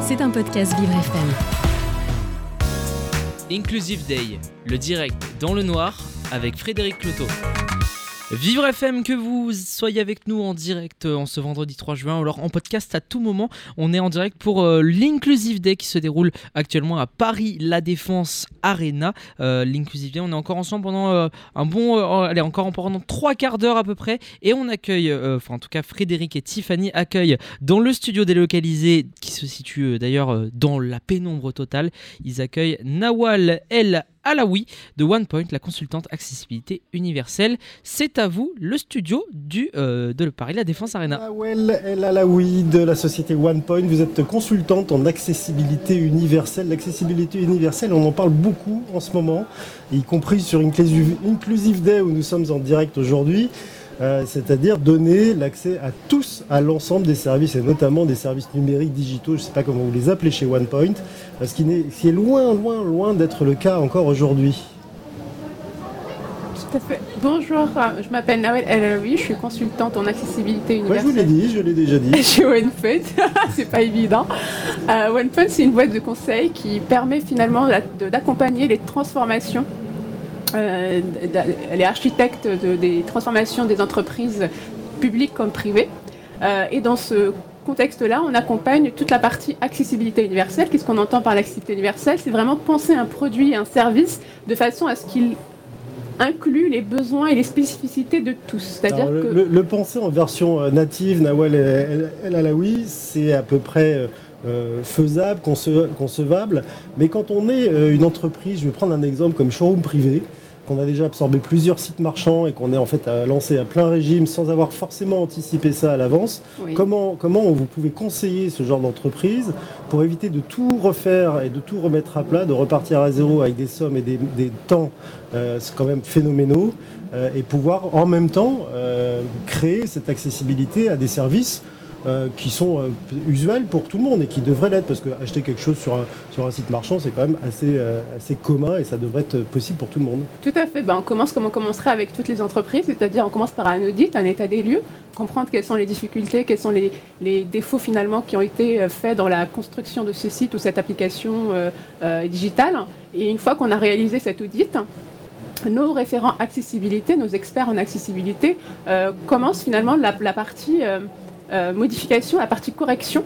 C'est un podcast Vivre FM. Inclusive Day, le direct dans le noir avec Frédéric Cloteau. Vivre FM, que vous soyez avec nous en direct euh, en ce vendredi 3 juin, ou alors en podcast à tout moment. On est en direct pour euh, l'Inclusive Day qui se déroule actuellement à Paris La Défense Arena. Euh, L'Inclusive Day, on est encore ensemble pendant un bon, allez encore pendant trois quarts d'heure à peu près, et on accueille, enfin en tout cas Frédéric et Tiffany accueillent dans le studio délocalisé qui se situe d'ailleurs dans la pénombre totale. Ils accueillent Nawal El Alaoui de OnePoint, la consultante accessibilité universelle. C'est à vous le studio du, euh, de Paris La Défense Arena. Nawel El Alaoui de la société OnePoint, vous êtes consultante en accessibilité universelle. L'accessibilité universelle, on en parle beaucoup en ce moment, y compris sur Inclusive Day où nous sommes en direct aujourd'hui. Euh, c'est-à-dire donner l'accès à tous à l'ensemble des services et notamment des services numériques digitaux, je ne sais pas comment vous les appelez chez OnePoint, ce qui, est loin, loin, loin d'être le cas encore aujourd'hui. Tout à fait. Bonjour, euh, je m'appelle Nawel El Alaoui, je suis consultante en accessibilité Moi je vous l'ai universelle. dit, je l'ai déjà dit. Chez OnePoint, c'est pas évident. Euh, OnePoint, c'est une boîte de conseil qui permet finalement d'accompagner les transformations. Euh, elle est architecte de- des transformations des entreprises publiques comme privées. Euh, et dans ce contexte-là, on accompagne toute la partie accessibilité universelle. Qu'est-ce qu'on entend par l'accessibilité universelle? C'est vraiment penser un produit et un service de façon à ce qu'il inclut les besoins et les spécificités de tous. C'est-à-dire que le- le penser en version euh, native, Nawal El, El Alaoui, c'est à peu près euh, faisable, conce- concevable. Mais quand on est euh, une entreprise, je vais prendre un exemple comme showroom privé, qu'on a déjà absorbé plusieurs sites marchands et qu'on est en fait à lancé à plein régime sans avoir forcément anticipé ça à l'avance, oui. Comment, comment vous pouvez conseiller ce genre d'entreprise pour éviter de tout refaire et de tout remettre à plat, de repartir à zéro avec des sommes et des, des temps euh, c'est quand même phénoménaux euh, et pouvoir en même temps euh, créer cette accessibilité à des services euh, qui sont euh, usuels pour tout le monde et qui devraient l'être parce que acheter quelque chose sur un, sur un site marchand c'est quand même assez, euh, assez commun et ça devrait être possible pour tout le monde. Tout à fait. Ben, on commence comme on commencerait avec toutes les entreprises, c'est-à-dire on commence par un audit, un état des lieux, comprendre quelles sont les difficultés, quels sont les, les défauts finalement qui ont été euh, faits dans la construction de ce site ou cette application digitale. Et une fois qu'on a réalisé cet audit, nos référents accessibilité, nos experts en accessibilité, commencent finalement la, partie euh, modification, la partie correction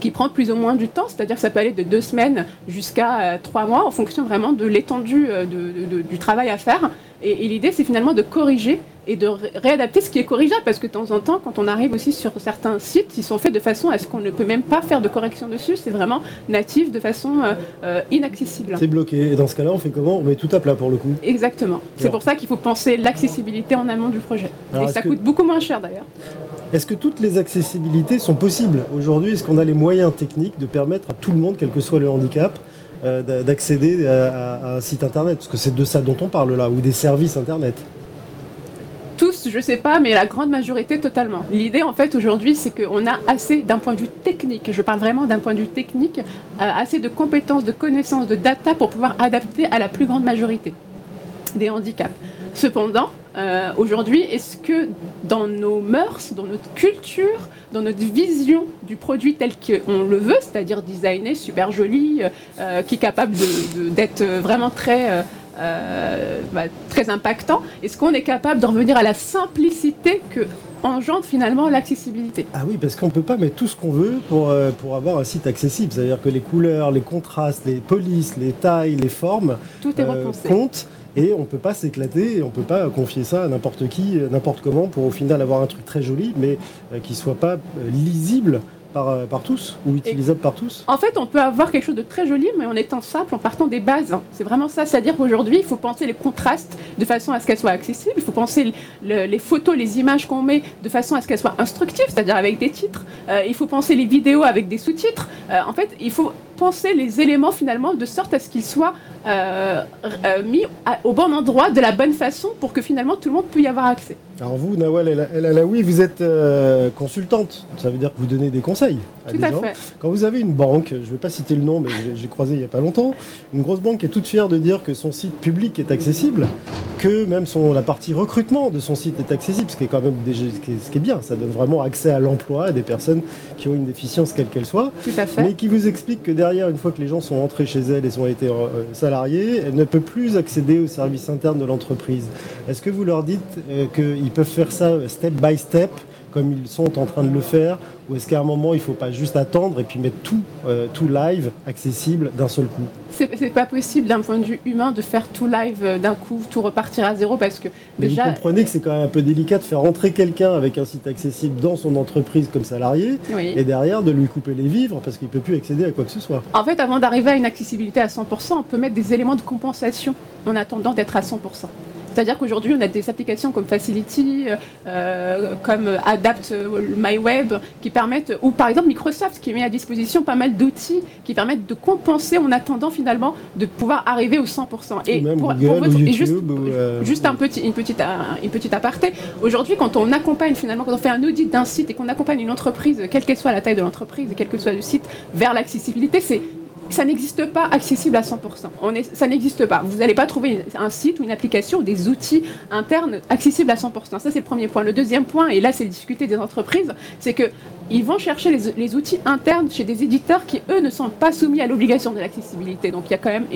qui prend plus ou moins du temps, c'est-à-dire ça peut aller de deux semaines jusqu'à euh, trois mois en fonction vraiment de l'étendue euh, du travail à faire. Et, et l'idée, c'est finalement de corriger et de ré- réadapter ce qui est corrigeable, parce que de temps en temps, quand on arrive aussi sur certains sites, ils sont faits de façon à ce qu'on ne peut même pas faire de correction dessus, c'est vraiment natif, de façon euh, euh, inaccessible. C'est bloqué et dans ce cas-là on fait comment? On met tout à plat pour le coup. Exactement. C'est pour ça qu'il faut penser l'accessibilité en amont du projet. Alors, et ça que- coûte beaucoup moins cher d'ailleurs. Est-ce que toutes les accessibilités sont possibles? Aujourd'hui Est-ce qu'on a les moyens techniques de permettre à tout le monde, quel que soit le handicap, euh, d'a- d'accéder à, un site internet Parce que c'est de ça dont on parle là, ou des services internet. Tous, je sais pas, mais la grande majorité totalement. L'idée en fait aujourd'hui, c'est qu'on a assez d'un point de vue technique, je parle vraiment d'un point de vue technique, euh, assez de compétences, de connaissances, de data pour pouvoir adapter à la plus grande majorité des handicaps. Cependant, euh, aujourd'hui, est-ce que dans nos mœurs, dans notre culture, dans notre vision du produit tel qu'on le veut, c'est-à-dire designé, super joli, euh, euh, qui est capable d'être vraiment très, euh, bah, très impactant, est-ce qu'on est capable de revenir à la simplicité que engendre finalement l'accessibilité? Ah oui, parce qu'on ne peut pas mettre tout ce qu'on veut pour, euh, pour avoir un site accessible. C'est-à-dire que les couleurs, les contrastes, les polices, les tailles, les formes Tout est euh, comptent. Et on ne peut pas s'éclater on ne peut pas confier ça à n'importe qui, euh, n'importe comment, pour au final avoir un truc très joli, mais euh, qui ne soit pas euh, lisible par, par tous ou utilisable par tous. En fait, on peut avoir quelque chose de très joli, mais en étant simple, en partant des bases. C'est vraiment ça. C'est-à-dire qu'aujourd'hui, il faut penser les contrastes de façon à ce qu'elles soient accessibles. Il faut penser le- les photos, les images qu'on met de façon à ce qu'elles soient instructives, c'est-à-dire avec des titres. Il faut penser les vidéos avec des sous-titres. En fait, il faut penser les éléments finalement de sorte à ce qu'ils soient euh, euh, mis à- au bon endroit, de la bonne façon, pour que finalement tout le monde puisse y avoir accès. Alors vous, Nawal El El Alaoui, vous êtes euh, consultante. Ça veut dire que vous donnez des conseils à Tout des à gens. fait. Quand vous avez une banque, je ne vais pas citer le nom, mais j'ai- croisé il n'y a pas longtemps, une grosse banque est toute fière de dire que son site public est accessible, que même son, la partie recrutement de son site est accessible, ce qui est quand même déjà, ce qui est, ce qui est bien. Ça donne vraiment accès à l'emploi à des personnes qui ont une déficience quelle qu'elle soit. Tout à fait. mais qui vous explique que derrière, une fois que les gens sont entrés chez elle et ont été euh, salariés, elle ne peut plus accéder aux services internes de l'entreprise. Est-ce que vous leur dites euh, qu'ils peuvent faire ça step by step, comme ils sont en train de le faire, ou est-ce qu'à un moment, il ne faut pas juste attendre et puis mettre tout, euh, tout live, accessible d'un seul coup? C'est pas possible d'un point de vue humain de faire tout live euh, d'un coup, tout repartir à zéro parce que Mais déjà. vous comprenez que c'est quand même un peu délicat de faire entrer quelqu'un avec un site accessible dans son entreprise comme salarié, Oui. et derrière de lui couper les vivres parce qu'il ne peut plus accéder à quoi que ce soit. En fait, avant d'arriver à une accessibilité à 100%, on peut mettre des éléments de compensation en attendant d'être à 100%. C'est-à-dire qu'aujourd'hui, on a des applications comme Facility, euh, euh, comme Adapt MyWeb, qui permettent, ou par exemple Microsoft, qui met à disposition pas mal d'outils qui permettent de compenser en attendant finalement de pouvoir arriver au 100%. Ou même Google ou et YouTube juste, ou, euh, juste un petit, une, petite, un- une petite aparté. Aujourd'hui, quand on accompagne finalement, quand on fait un audit d'un site et qu'on accompagne une entreprise, quelle qu'elle soit la taille de l'entreprise et quel que soit le site, vers l'accessibilité, c'est ça n'existe pas accessible à 100%. On est, ça n'existe pas. Vous n'allez pas trouver un site ou une application ou des outils internes accessibles à 100%. Ça, c'est le premier point. Le deuxième point, et là, c'est discuter des entreprises, c'est que ils vont chercher les, les outils internes chez des éditeurs qui, eux, ne sont pas soumis à l'obligation de l'accessibilité. Donc, il y a quand même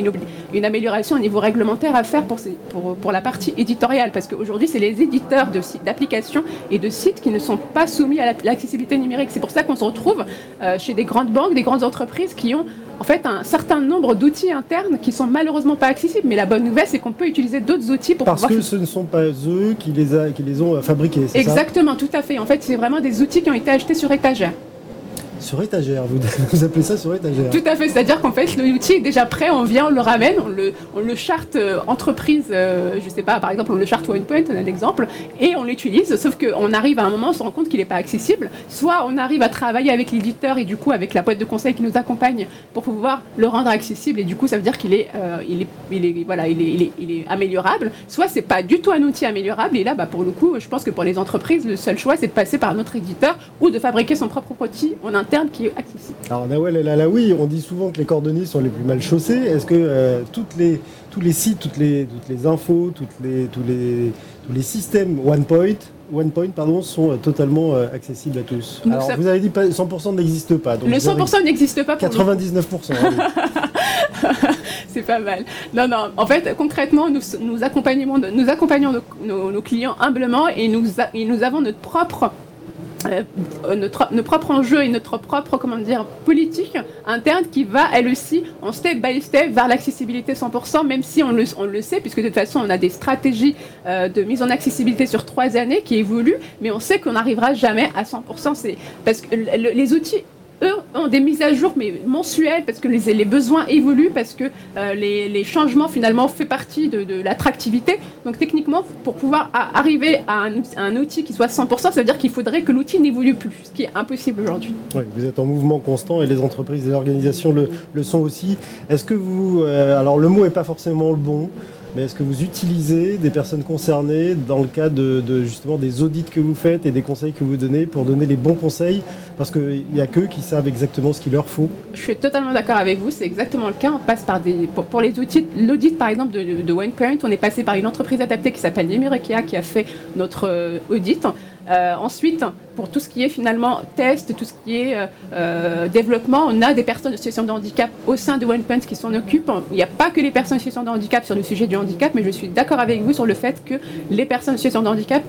une, amélioration au niveau réglementaire à faire pour, ces- pour, pour la partie éditoriale. Parce qu'aujourd'hui, c'est les éditeurs d'applications et de sites qui ne sont pas soumis à la- l'accessibilité numérique. C'est pour ça qu'on se retrouve euh, chez des grandes banques, des grandes entreprises qui ont en fait un certain nombre d'outils internes qui sont malheureusement pas accessibles. Mais la bonne nouvelle, c'est qu'on peut utiliser d'autres outils pour Parce pouvoir que ce ne sont pas eux qui les, a- qui les ont euh, fabriqués, ça? Exactement, tout à fait. En fait, c'est vraiment des outils qui ont été achetés sur étagère. Sur étagère, vous, appelez ça sur étagère Tout à fait, c'est-à-dire qu'en fait, l'outil est déjà prêt, on vient, on le ramène, on le, on le charte euh, entreprise, euh, je sais pas, par exemple, on le charte OnePoint, on a l'exemple, et on l'utilise, sauf qu'on arrive à un moment, on se rend compte qu'il n'est pas accessible. Soit on arrive à travailler avec l'éditeur et du coup avec la boîte de conseil qui nous accompagne pour pouvoir le rendre accessible, et du coup, ça veut dire qu'il est, est, améliorable. Soit c'est pas du tout un outil améliorable, et là, bah, pour le coup, je pense que pour les entreprises, le seul choix, c'est de passer par un autre éditeur ou de fabriquer son propre outil en interne qui est accessible. Alors Nawel El Alaoui, on dit souvent que les cordonniers sont les plus mal chaussés. Est-ce que euh, toutes les, tous les sites, toutes les, toutes les infos, toutes les, tous, les, tous les systèmes OnePoint, OnePoint pardon, sont euh, totalement euh, accessibles à tous? Donc Alors ça- vous avez dit pas, 100% n'existe pas. Donc Le vous avez 100% n'existe pas pour nous. 99%. allez. C'est pas mal. Non, non. En fait, concrètement, nous, nous accompagnons, nous accompagnons nos, nos- nos clients humblement et nous, a- et nous avons notre propre. Euh, notre, notre propre enjeu et notre propre comment dire politique interne qui va elle aussi en step by step vers l'accessibilité 100% même si on le, on le sait puisque de toute façon on a des stratégies euh, de mise en accessibilité sur trois années qui évoluent mais on sait qu'on n'arrivera jamais à 100% c'est parce que le- le- les outils eux ont des mises à jour mais mensuelles parce que les, besoins évoluent parce que euh, les, les changements finalement fait partie de, de l'attractivité donc techniquement pour pouvoir arriver à un, un outil qui soit 100% ça veut dire qu'il faudrait que l'outil n'évolue plus ce qui est impossible aujourd'hui vous êtes en mouvement constant et les entreprises et les organisations le, le sont aussi. Est-ce que vous, euh, alors le mot n'est pas forcément le bon, mais est-ce que vous utilisez des personnes concernées dans le cadre de, justement des audits que vous faites et des conseils que vous donnez pour donner les bons conseils? Parce qu'il n'y a qu'eux qui savent exactement ce qu'il leur faut. Je suis totalement d'accord avec vous, c'est exactement le cas. On passe par des. Pour, les outils, l'audit par exemple de, de OnePoint, on est passé par une entreprise adaptée qui s'appelle Yemirekia qui a fait notre euh, audit. Euh, ensuite, pour tout ce qui est finalement test, tout ce qui est euh, euh, développement, on a des personnes en situation de handicap au sein de OnePoint qui s'en occupent. Il n'y a pas que les personnes en situation de handicap sur le sujet du handicap, mais je suis d'accord avec vous sur le fait que les personnes en situation de handicap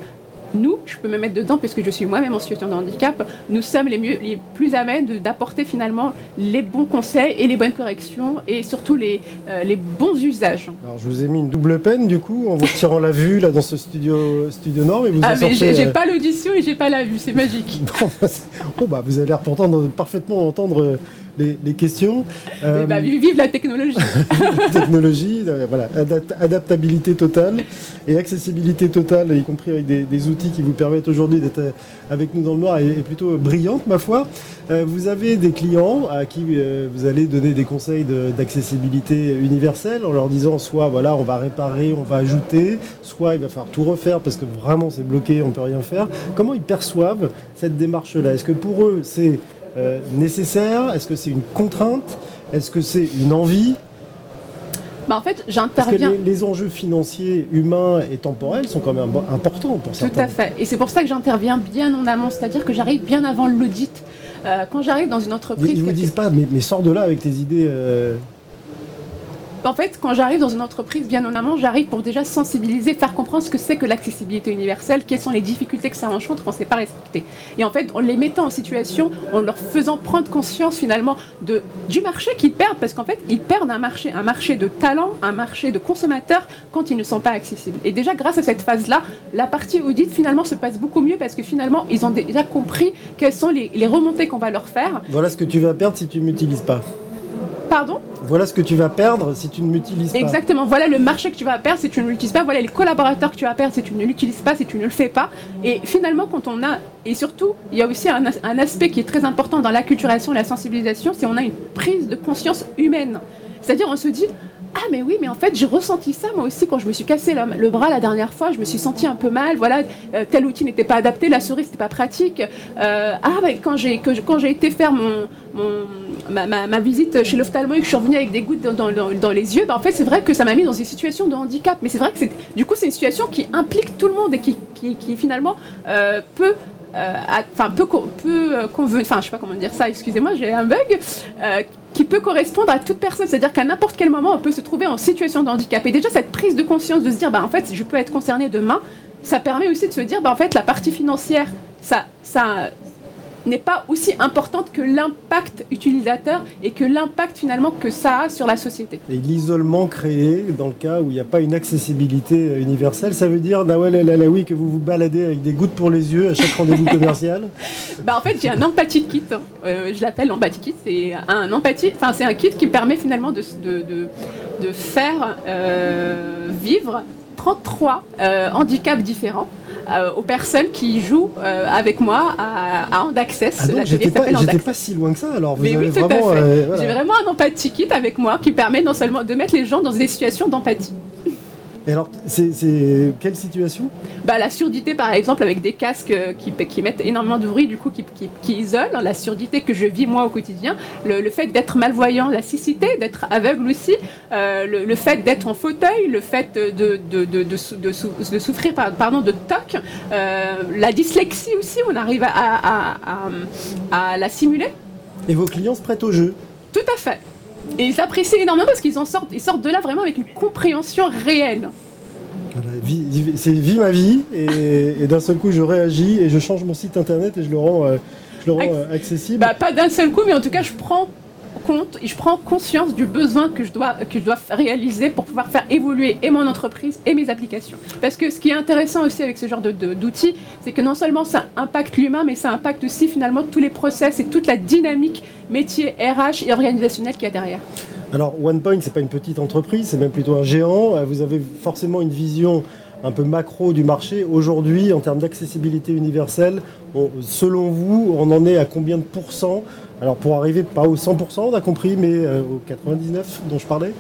nous, je peux me mettre dedans puisque je suis moi-même en situation de handicap, nous sommes les, mieux, les plus à même d'apporter finalement les bons conseils et les bonnes corrections et surtout les, euh, les bons usages. Alors je vous ai mis une double peine du coup en vous retirant la vue là dans ce studio, studio nord et vous Ah en mais j'ai euh, pas l'audition et j'ai pas la vue, c'est magique. Bon, bah, bon, bah, vous avez l'air pourtant parfaitement entendre euh, les, questions. Euh, bah, vive la technologie. technologie, euh, voilà, adaptabilité totale et accessibilité totale, y compris avec des, outils qui vous permettent aujourd'hui d'être euh, avec nous dans le noir, est, plutôt brillante, ma foi. vous avez des clients à qui vous allez donner des conseils d'accessibilité universelle en leur disant soit voilà, on va réparer, on va ajouter, soit il va falloir tout refaire parce que vraiment c'est bloqué, on peut rien faire. Comment ils perçoivent cette démarche-là? Est-ce que pour eux c'est euh, nécessaire? Est-ce que c'est une contrainte? Est-ce que c'est une envie? Bah en fait, j'interviens. Les, les, enjeux financiers, humains et temporels sont quand même importants pour certains. Tout à fait. Et c'est pour ça que j'interviens bien en amont, c'est-à-dire que j'arrive bien avant l'audit. Euh, quand j'arrive dans une entreprise. Ils ne vous disent pas, mais, mais, sors de là avec tes idées. Euh, en fait, quand j'arrive dans une entreprise bien en amont, j'arrive pour déjà sensibiliser, faire comprendre ce que c'est que l'accessibilité universelle, quelles sont les difficultés que ça rencontre quand c'est pas respecté. Et en fait, en les mettant en situation, en leur faisant prendre conscience finalement du marché qu'ils perdent, parce qu'en fait, ils perdent un marché, un marché de talent, un marché de consommateurs quand ils ne sont pas accessibles. Et déjà, grâce à cette phase-là, la partie audit finalement se passe beaucoup mieux parce que finalement, ils ont déjà compris quelles sont les remontées qu'on va leur faire. Voilà ce que tu vas perdre si tu ne m'utilises pas. Pardon Voilà ce que tu vas perdre si tu ne m'utilises pas. Exactement. Voilà le marché que tu vas perdre si tu ne l'utilises pas. Voilà les collaborateurs que tu vas perdre si tu ne l'utilises pas, si tu ne le fais pas. Et finalement, quand on a. Et surtout, il y a aussi un, un aspect qui est très important dans l'acculturation et la sensibilisation c'est on a une prise de conscience humaine. C'est-à-dire, on se dit ah mais oui mais en fait j'ai ressenti ça moi aussi quand je me suis cassé le, bras la dernière fois je me suis senti un peu mal voilà euh, tel outil n'était pas adapté la souris n'était pas pratique. Euh, ah mais quand j'ai quand j'ai été faire mon, ma, visite chez l'ophtalmo et que je suis revenue avec des gouttes dans, les yeux bah, en fait c'est vrai que ça m'a mis dans une situation de handicap mais c'est vrai que c'est du coup c'est une situation qui implique tout le monde et qui, qui, finalement euh, peut enfin peu peu enfin je sais pas comment dire ça excusez-moi j'ai un bug qui peut correspondre à toute personne. C'est-à-dire qu'à n'importe quel moment, on peut se trouver en situation de handicap. Et déjà, cette prise de conscience de se dire, bah, en fait, je peux être concerné demain, ça permet aussi de se dire, bah, en fait, la partie financière, ça, ça, n'est pas aussi importante que l'impact utilisateur et que l'impact finalement que ça a sur la société. Et l'isolement créé dans le cas où il n'y a pas une accessibilité universelle, ça veut dire Nawel El Alaoui que vous vous baladez avec des gouttes pour les yeux à chaque rendez-vous commercial bah En fait, j'ai un empathie kit. Euh, je l'appelle empathie kit. C'est un empathie, enfin c'est un kit qui permet finalement de, de, de, faire euh, vivre 33 euh, handicaps différents euh, aux personnes qui jouent euh, avec moi à, à Andaccess. Ah j'étais pas, pas, si loin que ça alors. Vous Mais oui, vraiment, J'ai vraiment un empathie kit avec moi qui permet non seulement de mettre les gens dans des situations d'empathie. Et alors, c'est quelle situation? Bah, La surdité, par exemple, avec des casques euh, qui, qui mettent énormément de bruit, du coup, qui, qui, isolent. La surdité que je vis moi au quotidien. Le, fait d'être malvoyant, la cécité, d'être aveugle aussi. Euh, le, fait d'être en fauteuil, le fait de, de, de, de souffrir pardon, de TOC. Euh, la dyslexie aussi, on arrive à, à, à, à la simuler. Et vos clients se prêtent au jeu? Tout à fait. Et ils apprécient énormément parce qu'ils en sortent, ils sortent de là vraiment avec une compréhension réelle. c'est vie ma vie et, d'un seul coup je réagis et je change mon site internet et je le rends, euh, je le rends euh, accessible. Bah, pas d'un seul coup mais en tout cas je prends compte je prends conscience du besoin que je dois, que je dois réaliser pour pouvoir faire évoluer et mon entreprise et mes applications. Parce que ce qui est intéressant aussi avec ce genre d'outils, c'est que non seulement ça impacte l'humain, mais ça impacte aussi finalement tous les process et toute la dynamique métier RH et organisationnelle qu'il y a derrière. Alors OnePoint, c'est pas une petite entreprise, c'est même plutôt un géant. Euh, vous avez forcément une vision un peu macro du marché. Aujourd'hui, en termes d'accessibilité universelle, selon vous, on en est à combien de pourcents? Alors pour arriver pas au 100%, on a compris, mais euh, au 99% dont je parlais.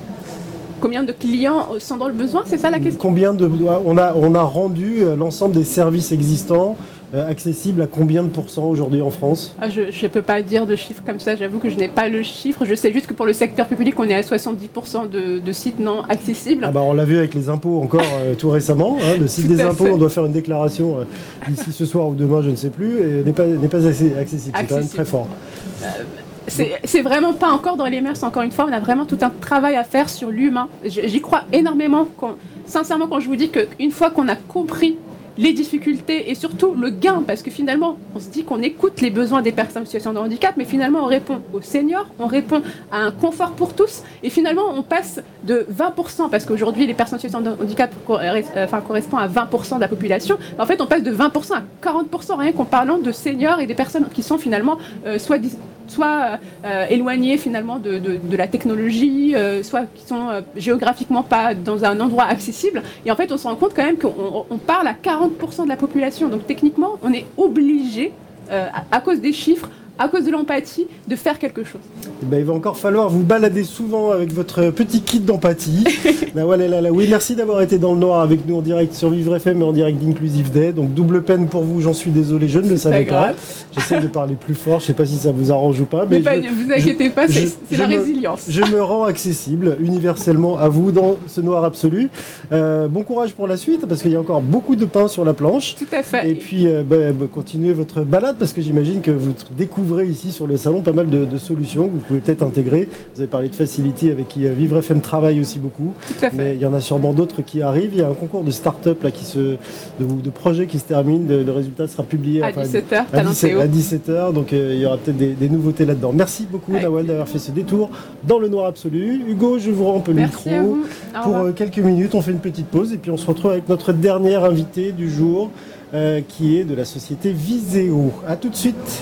Combien de clients sont dans le besoin? C'est ça la question? Combien de on a on a rendu euh, l'ensemble des services existants euh, accessible à combien de pourcents aujourd'hui en France ah, Je ne peux pas dire de chiffre comme ça, j'avoue que je n'ai pas le chiffre. Je sais juste que pour le secteur public, on est à 70% de, sites non accessibles. Ah bah on l'a vu avec les impôts encore euh, tout récemment. Hein. le site des impôts, on doit faire une déclaration euh, d'ici ce soir ou demain, je ne sais plus, et n'est pas, accessible. C'est quand même très fort. c'est vraiment pas encore dans les mœurs, encore une fois, on a vraiment tout un travail à faire sur l'humain. J'y crois énormément. sincèrement, quand je vous dis qu'une fois qu'on a compris les difficultés et surtout le gain, parce que finalement, on se dit qu'on écoute les besoins des personnes en situation de handicap, mais finalement, on répond aux seniors, on répond à un confort pour tous, et finalement, on passe de 20%, parce qu'aujourd'hui, les personnes en situation de handicap enfin, correspondent à 20% de la population, en fait, on passe de 20% à 40%, rien qu'en parlant de seniors et des personnes qui sont finalement euh, soit soit éloignés finalement de, la technologie, soit qui sont géographiquement pas dans un endroit accessible. Et en fait, on se rend compte quand même qu'on parle à 40% de la population. Donc techniquement, on est obligé, à cause des chiffres, à cause de l'empathie, de faire quelque chose. Eh ben, il va encore falloir vous balader souvent avec votre petit kit d'empathie. ben, voilà, là, là. Oui, merci d'avoir été dans le noir avec nous en direct sur Vivre FM et en direct d'Inclusive Day. Donc double peine pour vous, j'en suis désolé, je ne le savais pas. J'essaie de parler plus fort, je ne sais pas si ça vous arrange ou pas. Mais, ne vous inquiétez pas, c'est la résilience. Je me rends accessible universellement à vous dans ce noir absolu. Euh, bon courage pour la suite parce qu'il y a encore beaucoup de pain sur la planche. Tout à fait. Et puis euh, ben, ben, continuez votre balade parce que j'imagine que vous découvrez découvrez ici sur le salon pas mal de, solutions que vous pouvez peut-être intégrer. Vous avez parlé de Facility avec qui euh, Vivre FM travaille aussi beaucoup. Mais il y en a sûrement d'autres qui arrivent. Il y a un concours de start-up là, qui se, de, de projets qui se termine. Le, résultat sera publié à 17h. À, 17, h donc euh, il y aura peut-être des, nouveautés là-dedans. Merci beaucoup Nawal d'avoir fait ce détour dans le noir absolu. Hugo, je vous rends un peu le micro. Pour euh, quelques minutes, on fait une petite pause et puis on se retrouve avec notre dernière invitée du jour. qui est de la société Viséo. A tout de suite.